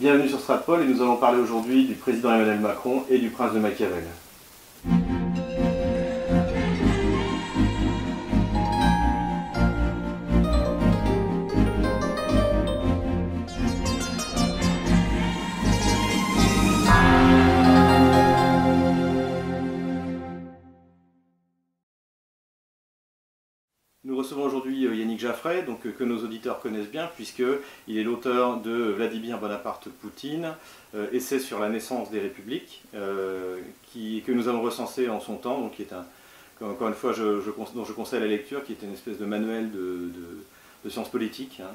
Bienvenue sur Stratpol et nous allons parler aujourd'hui du président Emmanuel Macron et du prince de Machiavel. Recevons aujourd'hui euh, Yannick Jaffray, donc, euh, que nos auditeurs connaissent bien, puisqu'il est l'auteur de Vladimir Bonaparte Poutine, euh, essai sur la naissance des républiques, qui, que nous avons recensé en son temps, donc qui est un, encore une fois, je, dont je conseille la lecture, qui est une espèce de manuel de, sciences politiques, hein,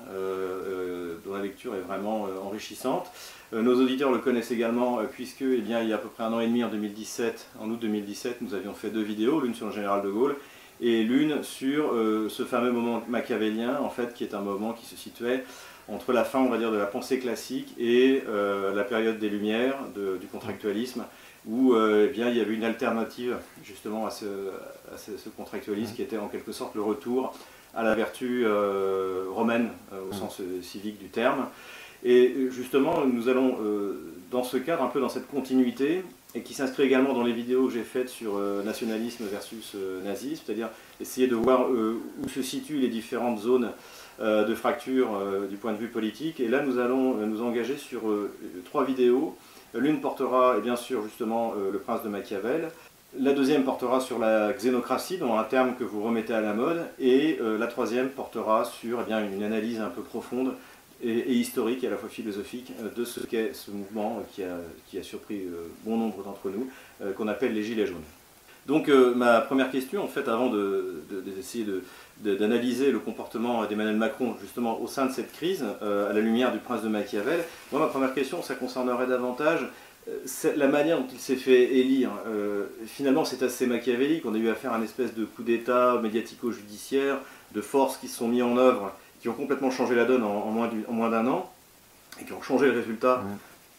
dont la lecture est vraiment enrichissante. nos auditeurs le connaissent également, puisque eh bien, il y a à peu près un an et demi, en 2017, en août 2017, nous avions fait deux vidéos, l'une sur le général de Gaulle et l'une sur euh, ce fameux moment machiavélien, en fait, qui est un moment qui se situait entre la fin, on va dire, de la pensée classique et euh, la période des Lumières, du contractualisme, où euh, eh bien, il y avait une alternative justement à ce, contractualisme qui était en quelque sorte le retour à la vertu romaine au sens civique du terme. Et justement, nous allons, dans ce cadre, un peu dans cette continuité, et qui s'inscrit également dans les vidéos que j'ai faites sur euh, nationalisme versus euh, nazisme, c'est-à-dire essayer de voir euh, où se situent les différentes zones de fracture du point de vue politique. Et là, nous allons nous engager sur trois vidéos. L'une portera, et bien sûr, justement, le prince de Machiavel. La deuxième portera sur la xénocratie, dont un terme que vous remettez à la mode. Et la troisième portera sur eh une analyse un peu profonde et, historique et à la fois philosophique euh, de ce qu'est ce mouvement qui a, qui a surpris euh, bon nombre d'entre nous, euh, qu'on appelle les Gilets jaunes. Donc ma première question, en fait, avant d'essayer de, d'analyser le comportement d'Emmanuel Macron justement au sein de cette crise, à la lumière du prince de Machiavel, moi ma première question, ça concernerait davantage la manière dont il s'est fait élire. finalement, c'est assez machiavélique. On a eu affaire à une espèce de coup d'État médiatico-judiciaire, de forces qui se sont mis en œuvre qui ont complètement changé la donne en, moins d'un an et qui ont changé le résultat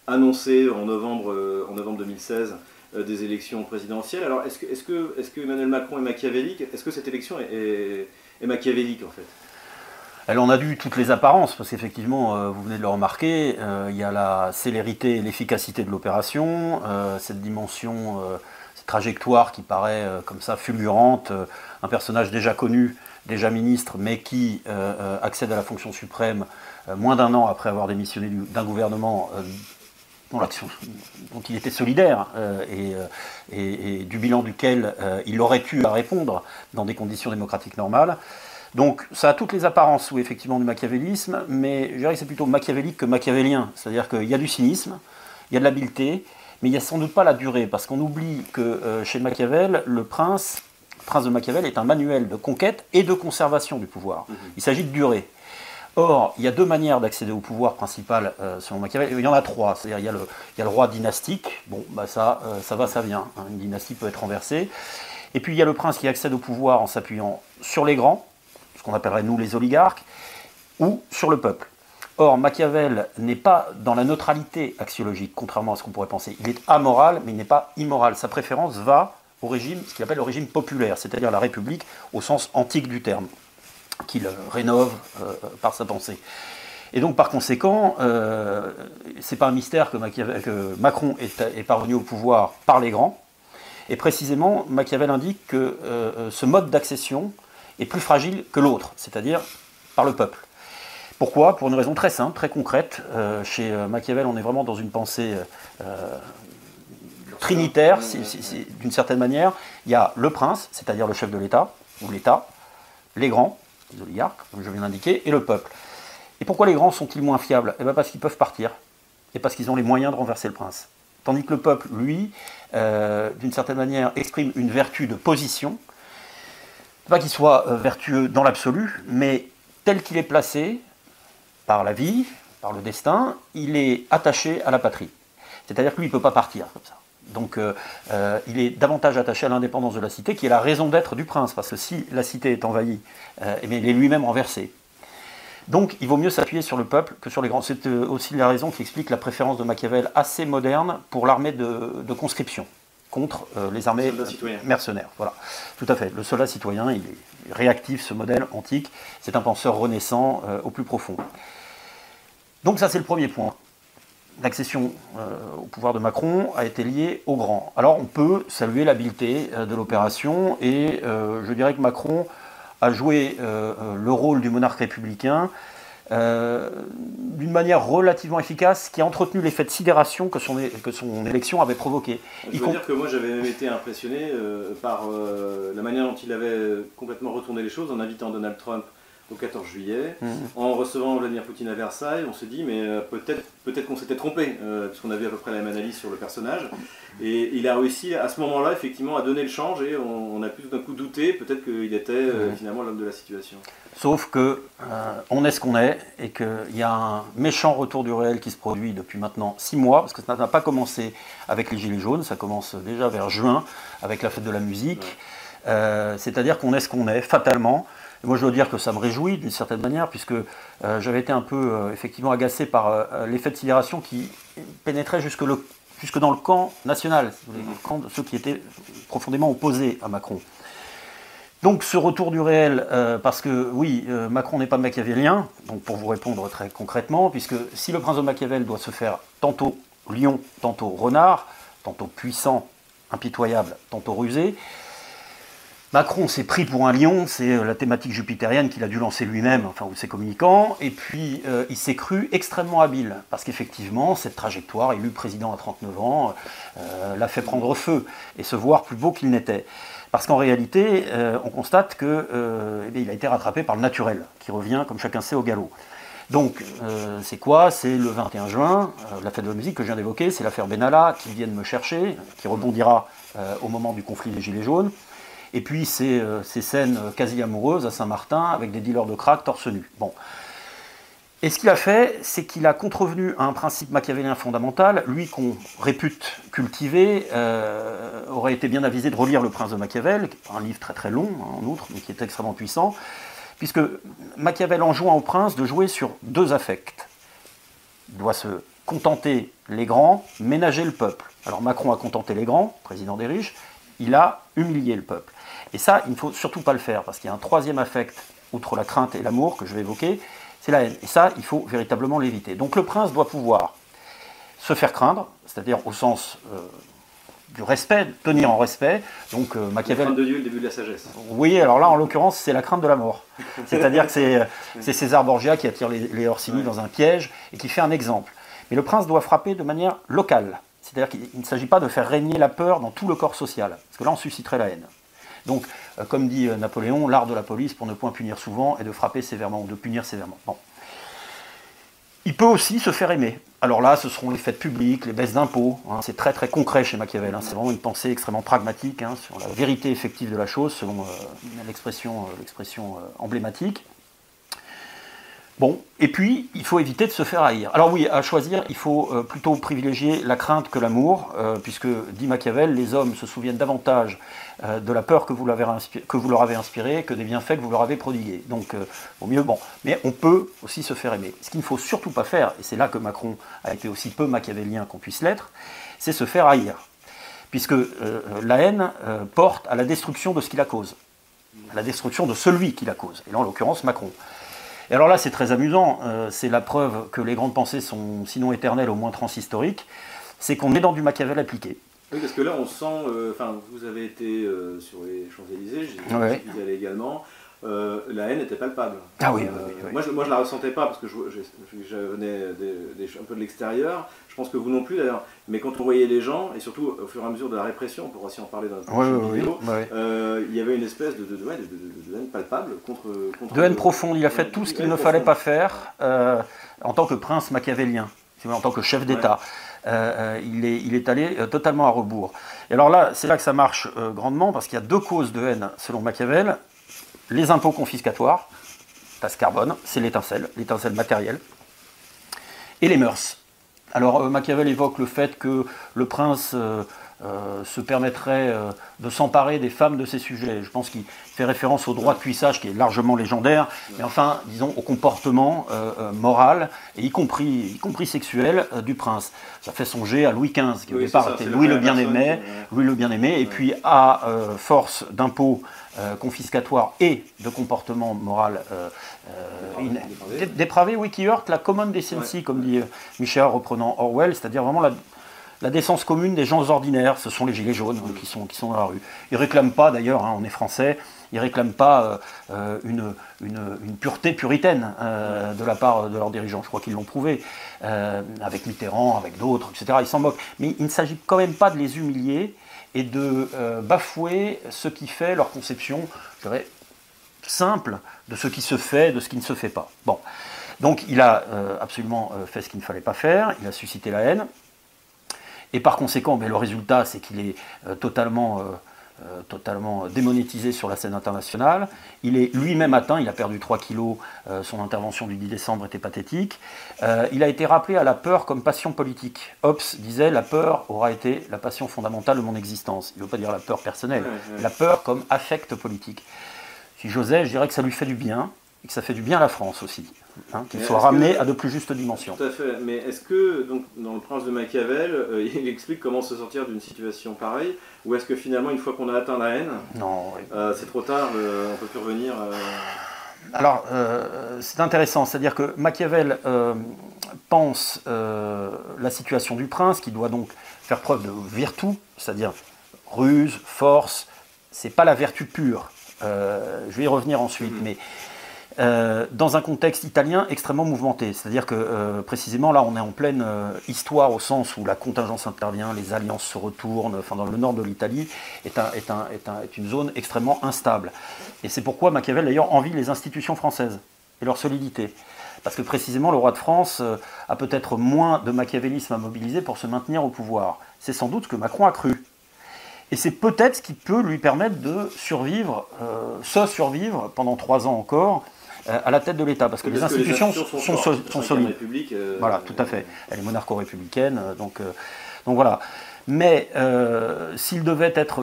annoncé en novembre, euh, en novembre 2016 euh, des élections présidentielles. Alors est-ce que, est que, est que Emmanuel Macron est machiavélique Est-ce que cette élection est, machiavélique en fait? Elle en a dû toutes les apparences, parce qu'effectivement, euh, vous venez de le remarquer, il y a la célérité et l'efficacité de l'opération, cette dimension, cette trajectoire qui paraît comme ça fulgurante, un personnage déjà connu déjà ministre, mais qui euh, euh, accède à la fonction suprême euh, moins d'un an après avoir démissionné d'un gouvernement dont, il était solidaire et, du bilan duquel il aurait eu à répondre dans des conditions démocratiques normales. Donc ça a toutes les apparences, ou effectivement, du machiavélisme, mais je dirais que c'est plutôt machiavélique que machiavélien. C'est-à-dire qu'il y a du cynisme, il y a de l'habileté, mais il n'y a sans doute pas la durée, parce qu'on oublie que chez Machiavel, le prince Prince de Machiavel est un manuel de conquête et de conservation du pouvoir. Mhm. Il s'agit de durée. Or, il y a deux manières d'accéder au pouvoir principal euh, selon Machiavel. Il y en a trois. C'est-à-dire, il, y a le, roi dynastique. Bon, bah ça, euh, ça va, ça vient. Hein. Une dynastie peut être renversée. Et puis, il y a le prince qui accède au pouvoir en s'appuyant sur les grands, ce qu'on appellerait nous les oligarques, ou sur le peuple. Or, Machiavel n'est pas dans la neutralité axiologique, contrairement à ce qu'on pourrait penser. Il est amoral, mais il n'est pas immoral. Sa préférence va au régime, ce qu'il appelle le régime populaire, c'est-à-dire la République au sens antique du terme, qu'il rénove euh, par sa pensée. Et donc, par conséquent, euh, ce n'est pas un mystère que, Macron est, parvenu au pouvoir par les grands. Et précisément, Machiavel indique que euh, ce mode d'accession est plus fragile que l'autre, c'est-à-dire par le peuple. Pourquoi? Pour une raison très simple, très concrète. chez Machiavel, on est vraiment dans une pensée trinitaire, d'une certaine manière. Il y a le prince, c'est-à-dire le chef de l'État, ou l'État, les grands, les oligarques, comme je viens d'indiquer, et le peuple. Et pourquoi les grands sont-ils moins fiables? Eh bien parce qu'ils peuvent partir, et parce qu'ils ont les moyens de renverser le prince. Tandis que le peuple, lui, euh, d'une certaine manière, exprime une vertu de position, pas qu'il soit euh, vertueux dans l'absolu, mais tel qu'il est placé par la vie, par le destin, il est attaché à la patrie. C'est-à-dire que lui, il ne peut pas partir comme ça. Donc euh, euh, il est davantage attaché à l'indépendance de la cité, qui est la raison d'être du prince, parce que si la cité est envahie, euh, eh il est lui-même renversé. Donc il vaut mieux s'appuyer sur le peuple que sur les grands. C'est aussi la raison qui explique la préférence de Machiavel assez moderne pour l'armée de, conscription contre les armées mercenaires. Voilà, tout à fait. Le soldat citoyen, il est réactif, ce modèle antique. C'est un penseur renaissant au plus profond. Donc ça, c'est le premier point. L'accession au pouvoir de Macron a été liée au grand. Alors on peut saluer l'habileté de l'opération et je dirais que Macron a joué le rôle du monarque républicain euh, d'une manière relativement efficace, qui a entretenu l'effet de sidération que son, que son élection avait provoqué. Je veux dire que moi j'avais même été impressionné euh, par euh, la manière dont il avait complètement retourné les choses en invitant Donald Trump au 14 juillet. Mhm. En recevant Vladimir Poutine à Versailles, on se dit, mais euh, peut-être peut qu'on s'était trompé, euh, parce qu'on avait à peu près la même analyse sur le personnage. Et il a réussi à ce moment-là, effectivement, à donner le change et on, a pu tout d'un coup douter, peut-être qu'il était euh, mhm. finalement l'homme de la situation. Sauf que on est ce qu'on est et qu'il y a un méchant retour du réel qui se produit depuis maintenant six mois, parce que ça n'a pas commencé avec les Gilets jaunes, ça commence déjà vers juin avec la fête de la musique. C'est-à-dire qu'on est ce qu'on est, fatalement moi, je dois dire que ça me réjouit d'une certaine manière, puisque euh, j'avais été un peu euh, effectivement agacé par euh, l'effet de sidération qui pénétrait jusque, dans le camp national, le camp de ceux qui étaient profondément opposés à Macron. Donc ce retour du réel, parce que oui, Macron n'est pas machiavélien, donc pour vous répondre très concrètement, puisque si le prince de Machiavel doit se faire tantôt lion, tantôt renard, tantôt puissant, impitoyable, tantôt rusé, Macron s'est pris pour un lion, c'est euh, la thématique jupitérienne qu'il a dû lancer lui-même, enfin, ou ses communicants, et puis euh, il s'est cru extrêmement habile, parce qu'effectivement, cette trajectoire, élu président à 39 ans, euh, l'a fait prendre feu, et se voir plus beau qu'il n'était. Parce qu'en réalité, on constate qu'il eh a été rattrapé par le naturel, qui revient, comme chacun sait, au galop. Donc, c'est quoi? C'est le 21 juin, la fête de la musique que je viens d'évoquer, c'est l'affaire Benalla qui vient de me chercher, qui rebondira au moment du conflit des Gilets jaunes. Et puis ces, euh, scènes quasi amoureuses à Saint-Martin avec des dealers de crack torse nu. Bon. Et ce qu'il a fait, c'est qu'il a contrevenu à un principe machiavélien fondamental, lui qu'on répute cultiver, euh, aurait été bien avisé de relire Le Prince de Machiavel, un livre très très long hein, en outre, mais qui est extrêmement puissant, puisque Machiavel enjoint au prince de jouer sur deux affects. Il doit se contenter les grands, ménager le peuple. Alors Macron a contenté les grands, président des riches, il a humilié le peuple. Et ça, il ne faut surtout pas le faire, parce qu'il y a un troisième affect, outre la crainte et l'amour que je vais évoquer, c'est la haine. Et ça, il faut véritablement l'éviter. Donc le prince doit pouvoir se faire craindre, c'est-à-dire au sens euh, du respect, tenir en respect. Donc euh, Machiavel. de Dieu, le début de la sagesse. Oui, alors là, en l'occurrence, c'est la crainte de la mort. C'est-à-dire que c'est, c'est César Borgia qui attire les, Orsini dans un piège et qui fait un exemple. Mais le prince doit frapper de manière locale. C'est-à-dire qu'il ne s'agit pas de faire régner la peur dans tout le corps social, parce que là, on susciterait la haine. Donc, euh, comme dit euh, Napoléon, l'art de la police pour ne point punir souvent est de frapper sévèrement ou de punir sévèrement. Bon. Il peut aussi se faire aimer. Alors là, ce seront les fêtes publiques, les baisses d'impôts. Hein. c'est très très concret chez Machiavel. Hein. c'est vraiment une pensée extrêmement pragmatique hein, sur la vérité effective de la chose, selon euh, l'expression emblématique. Bon, et puis, il faut éviter de se faire haïr. Alors oui, à choisir, il faut euh, plutôt privilégier la crainte que l'amour, euh, puisque, dit Machiavel, les hommes se souviennent davantage euh, de la peur que vous, leur avez inspirée que des bienfaits que vous leur avez prodigués. Donc, au mieux, bon. Mais on peut aussi se faire aimer. Ce qu'il ne faut surtout pas faire, et c'est là que Macron a été aussi peu machiavélien qu'on puisse l'être, c'est se faire haïr. Puisque la haine porte à la destruction de ce qui la cause, à la destruction de celui qui la cause, et là, en l'occurrence, Macron. Et alors là, c'est très amusant, euh, c'est la preuve que les grandes pensées sont sinon éternelles, au moins transhistoriques, c'est qu'on est dans du Machiavel appliqué. Oui, parce que là, on sent, euh, enfin, vous avez été euh, sur les Champs-Élysées, ouais. vous allez également, la haine était palpable. Ah oui, Moi, je, moi, je la ressentais pas parce que je, je, venais un peu de l'extérieur. Je pense que vous non plus d'ailleurs. Mais quand on voyait les gens, et surtout au fur et à mesure de la répression, on pourra aussi en parler dans une vidéo, euh, il y avait une espèce de, de, haine palpable contre, De haine profonde. Il a fait tout ce qu'il ne fallait pas faire euh, en tant que prince machiavélien, en tant que chef d'État. Euh, il, est, il, est, allé totalement à rebours. Et alors là, c'est là que ça marche grandement, parce qu'il y a deux causes de haine selon Machiavel. Les impôts confiscatoires, tasse carbone, c'est l'étincelle, l'étincelle matérielle, et les mœurs. Alors euh, Machiavel évoque le fait que le prince euh, se permettrait euh, de s'emparer des femmes de ces sujets. Je pense qu'il fait référence au droit de cuissage qui est largement légendaire, mais enfin, disons, au comportement euh, moral, et y compris, y compris sexuel, du prince. Ça fait songer à Louis XV, qui au départ était Louis le Bien-Aimé, Louis le Bien-Aimé, et puis à force d'impôts confiscatoires et de comportement moral dépravé, oui, qui heurte la common decency, comme dit Michel reprenant Orwell, c'est-à-dire vraiment la la décence commune des gens ordinaires, ce sont les gilets jaunes hein, qui, sont, dans la rue. Ils ne réclament pas, d'ailleurs, hein, on est français, ils ne réclament pas euh, une, une, pureté puritaine euh, de la part de leurs dirigeants. Je crois qu'ils l'ont prouvé, euh, avec Mitterrand, avec d'autres, etc. Ils s'en moquent. Mais il ne s'agit quand même pas de les humilier et de bafouer ce qui fait leur conception, je dirais, simple de ce qui se fait, de ce qui ne se fait pas. Bon. Donc il a absolument fait ce qu'il ne fallait pas faire, il a suscité la haine, et par conséquent, mais le résultat, c'est qu'il est, euh, totalement, euh, euh, totalement démonétisé sur la scène internationale. Il est lui-même atteint, il a perdu 3 kilos, son intervention du 10 décembre était pathétique. il a été rappelé à la peur comme passion politique. Hobbes disait la peur aura été la passion fondamentale de mon existence. Il ne veut pas dire la peur personnelle, la peur comme affect politique. Si j'osais, je dirais que ça lui fait du bien, et que ça fait du bien à la France aussi. Hein, qu'il soit ramené à de plus justes dimensions. Tout à fait. Mais est-ce que, donc, dans Le Prince de Machiavel, euh, il explique comment se sortir d'une situation pareille Ou est-ce que finalement, une fois qu'on a atteint la haine, non, euh, c'est trop tard, on ne peut plus revenir Alors, c'est intéressant. C'est-à-dire que Machiavel pense la situation du prince, qui doit donc faire preuve de vertu, c'est-à-dire ruse, force. C'est pas la vertu pure. je vais y revenir ensuite, mm-hmm. mais euh, dans un contexte italien extrêmement mouvementé. C'est-à-dire que euh, précisément là, on est en pleine euh, histoire au sens où la contingence intervient, les alliances se retournent. Enfin, dans le nord de l'Italie est, est, un, est, est, une zone extrêmement instable. Et c'est pourquoi Machiavel d'ailleurs envie les institutions françaises et leur solidité. Parce que précisément, le roi de France a peut-être moins de machiavélisme à mobiliser pour se maintenir au pouvoir. C'est sans doute ce que Macron a cru. Et c'est peut-être ce qui peut lui permettre de survivre, se survivre pendant trois ans encore, à la tête de l'État, parce que les institutions sont, solides. Euh, voilà, tout à fait. Elle est monarcho-républicaine, euh, donc, donc voilà. Mais s'il devait être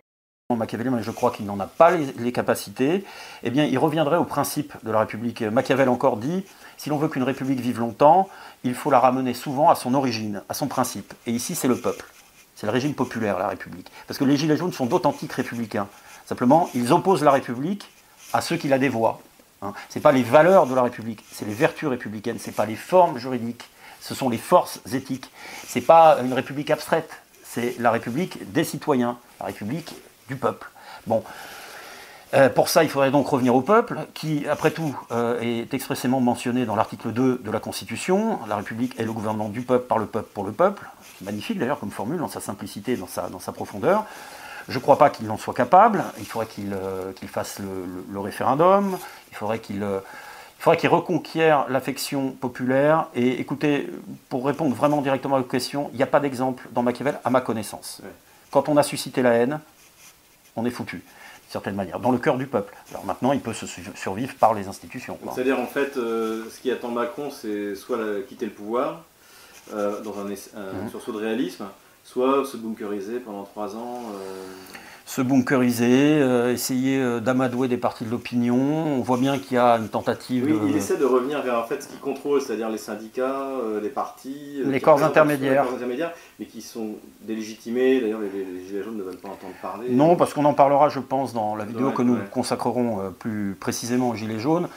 machiavélien, mais je crois qu'il n'en a pas les, capacités, eh bien, il reviendrait au principe de la République. Machiavel encore dit, si l'on veut qu'une République vive longtemps, il faut la ramener souvent à son origine, à son principe. Et ici, c'est le peuple. C'est le régime populaire, la République. Parce que les Gilets jaunes sont d'authentiques républicains. Simplement, ils opposent la République à ceux qui la dévoient. Hein. Ce n'est pas les valeurs de la République, c'est les vertus républicaines, ce n'est pas les formes juridiques, ce sont les forces éthiques. Ce n'est pas une République abstraite, c'est la République des citoyens, la République du peuple. Bon. Euh, pour ça, il faudrait donc revenir au peuple, qui, après tout, euh, est expressément mentionné dans l'article 2 de la Constitution. La République est le gouvernement du peuple, par le peuple, pour le peuple. Magnifique d'ailleurs comme formule, dans sa simplicité, dans sa, dans sa profondeur. Je ne crois pas qu'il en soit capable. Il faudrait qu'il euh, fasse le, référendum. Il faudrait qu'il euh, reconquiert l'affection populaire. Et écoutez, pour répondre vraiment directement à votre question, il n'y a pas d'exemple dans Machiavel, à ma connaissance. Quand on a suscité la haine, on est foutu, d'une certaine manière, dans le cœur du peuple. Alors maintenant, il peut se survivre par les institutions. C'est-à-dire, en fait, euh, ce qui attend Macron, c'est soit quitter le pouvoir, dans un, un mmh. sursaut de réalisme, soit se bunkeriser pendant trois ans euh, Se bunkeriser, euh, essayer euh, d'amadouer des parties de l'opinion. On voit bien qu'il y a une tentative. Oui, il essaie de revenir vers en fait ce qui contrôle, c'est-à-dire les syndicats, les partis, les corps intermédiaires. mais qui sont délégitimés. D'ailleurs, les, Gilets jaunes ne veulent pas entendre parler. Non, parce qu'on en parlera, je pense, dans la vidéo que nous consacrerons plus précisément aux Gilets jaunes.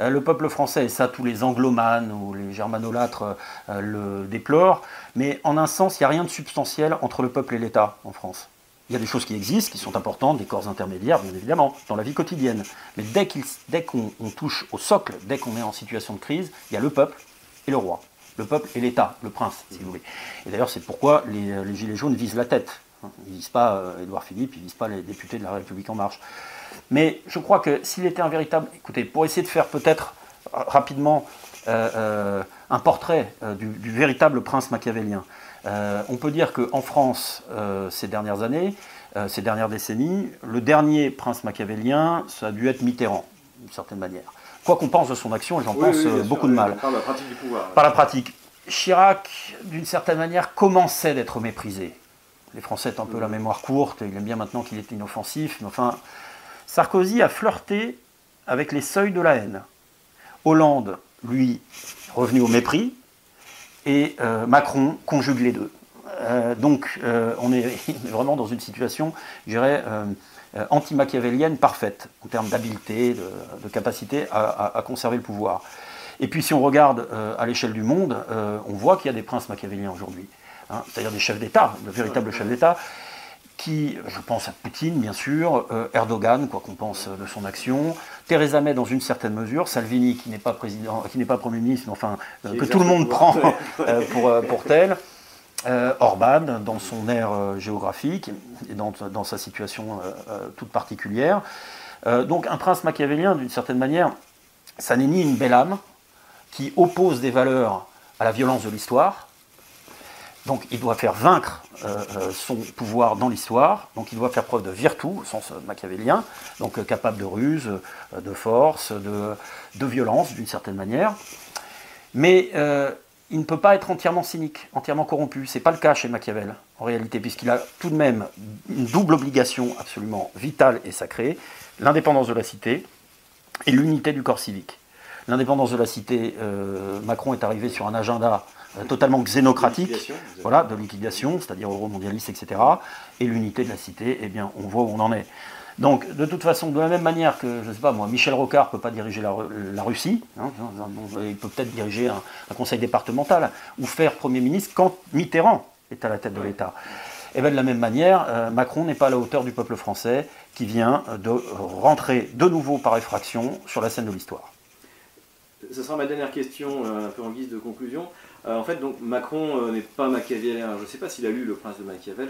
Euh, le peuple français, et ça tous les anglomanes ou les germanolâtres euh, le déplorent, mais en un sens, il n'y a rien de substantiel entre le peuple et l'État en France. Il y a des choses qui existent, qui sont importantes, des corps intermédiaires, bien évidemment, dans la vie quotidienne. Mais dès qu'on touche au socle, dès qu'on est en situation de crise, il y a le peuple et le roi. Le peuple et l'État, le prince, si vous voulez. Et d'ailleurs, c'est pourquoi les, Gilets jaunes visent la tête. Ils ne visent pas euh, Édouard Philippe, ils ne visent pas les députés de la République En Marche. Mais je crois que s'il était un véritable... Écoutez, pour essayer de faire peut-être rapidement euh, euh, un portrait euh, du, véritable prince machiavélien, on peut dire qu'en France, ces dernières années, ces dernières décennies, le dernier prince machiavélien, ça a dû être Mitterrand, d'une certaine manière. Quoi qu'on pense de son action, et j'en pense beaucoup de mal. Par la pratique du pouvoir. Par la pratique. Chirac, d'une certaine manière, commençait d'être méprisé. Les Français ont un peu la mémoire courte, il aime bien maintenant qu'il est inoffensif. Mais enfin, Sarkozy a flirté avec les seuils de la haine. Hollande, lui, revenu au mépris, et euh, Macron conjugue les deux. Euh, donc euh, on est vraiment dans une situation, je dirais, anti-machiavélienne parfaite, en termes d'habileté, de, capacité à, conserver le pouvoir. Et puis si on regarde à l'échelle du monde, on voit qu'il y a des princes machiavéliens aujourd'hui, hein, c'est-à-dire des chefs d'État, de véritables chefs d'État, qui, je pense à Poutine bien sûr, Erdogan, quoi qu'on pense de son action, Theresa May dans une certaine mesure, Salvini qui n'est pas président, qui n'est pas premier ministre, mais enfin que tout le monde prend pour, pour tel, euh, Orban, dans son aire euh, géographique et dans, sa situation euh, toute particulière. donc un prince machiavélien, d'une certaine manière, ça n'est ni une belle âme qui oppose des valeurs à la violence de l'histoire. Donc il doit faire vaincre son pouvoir dans l'histoire, donc il doit faire preuve de vertu au sens machiavélien, donc capable de ruse, de force, de, de violence d'une certaine manière. Mais il ne peut pas être entièrement cynique, entièrement corrompu. Ce n'est pas le cas chez Machiavel, en réalité, puisqu'il a tout de même une double obligation absolument vitale et sacrée, l'indépendance de la cité et l'unité du corps civique. L'indépendance de la cité, euh, Macron est arrivé sur un agenda euh, totalement xénocratique, voilà, de liquidation, c'est-à-dire euromondialiste, etc. Et l'unité de la cité, eh bien, on voit où on en est. Donc, de toute façon, de la même manière que, je ne sais pas moi, Michel Rocard ne peut pas diriger la, Russie, hein, il peut peut-être diriger un, conseil départemental, ou faire Premier ministre quand Mitterrand est à la tête de l'État. Et eh bien de la même manière, euh, Macron n'est pas à la hauteur du peuple français qui vient de rentrer de nouveau par effraction sur la scène de l'histoire. Ce sera ma dernière question, euh, un peu en guise de conclusion. Euh, en fait, donc Macron n'est pas machiavélien. Je ne sais pas s'il a lu Le Prince de Machiavel.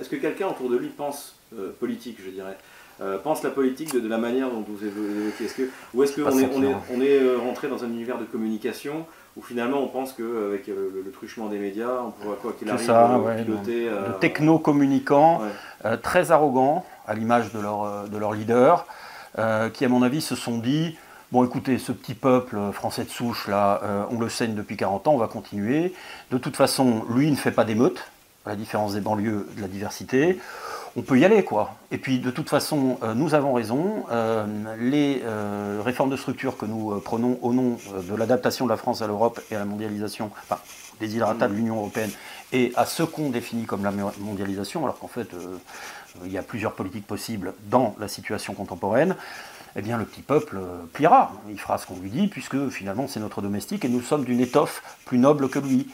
Est-ce que quelqu'un autour de lui pense euh, politique, je dirais. Euh, pense la politique de, la manière dont vous évoquez? Est-ce que, Ou est-ce qu'on est, on est, on est euh, rentré dans un univers de communication où finalement on pense qu'avec le, le, truchement des médias, on pourra quoi qu'il arrive ça, piloter. de techno-communicants, très arrogants, à l'image de leur, de leur leader, qui à mon avis se sont dit Bon, écoutez, ce petit peuple français de souche, là, on le saigne depuis 40 ans, on va continuer. De toute façon, lui ne fait pas d'émeute, à la différence des banlieues de la diversité on peut y aller, quoi. Et puis, de toute façon, euh, nous avons raison. Euh, les euh, réformes de structure que nous prenons au nom de l'adaptation de la France à l'Europe et à la mondialisation, enfin, des de l'Union européenne, et à ce qu'on définit comme la mondialisation, alors qu'en fait, il y a plusieurs politiques possibles dans la situation contemporaine, eh bien, le petit peuple pliera. Il fera ce qu'on lui dit, puisque finalement, c'est notre domestique, et nous sommes d'une étoffe plus noble que lui.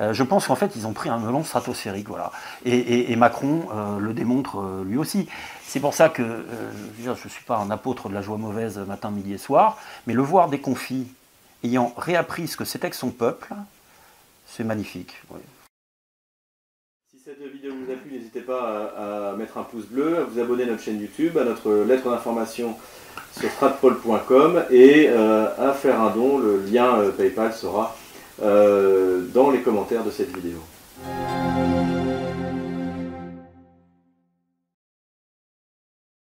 Euh, je pense qu'en fait, ils ont pris un melon stratosphérique, voilà. Et, Macron euh, le démontre euh, lui aussi. C'est pour ça que je ne suis pas un apôtre de la joie mauvaise matin, midi et soir, mais le voir déconfit, ayant réappris ce que c'était que son peuple, c'est magnifique. Vous a plu, n'hésitez pas à, mettre un pouce bleu, à vous abonner à notre chaîne YouTube, à notre lettre d'information sur stratpol.com et à faire un don. Le lien PayPal sera euh, dans les commentaires de cette vidéo.